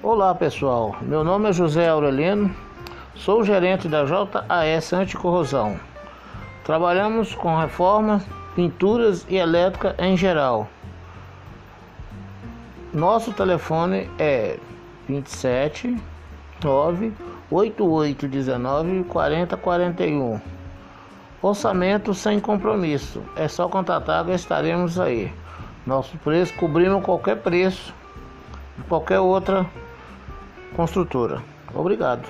Olá pessoal, meu nome é José Aurelino, sou gerente da JAS Anticorrosão. Trabalhamos com reformas, pinturas e elétrica em geral. Nosso telefone é 27 9 8819 4041. Orçamento sem compromisso. É só contatar que estaremos aí. Nosso preço cobrimos qualquer preço qualquer outra construtora. Obrigado.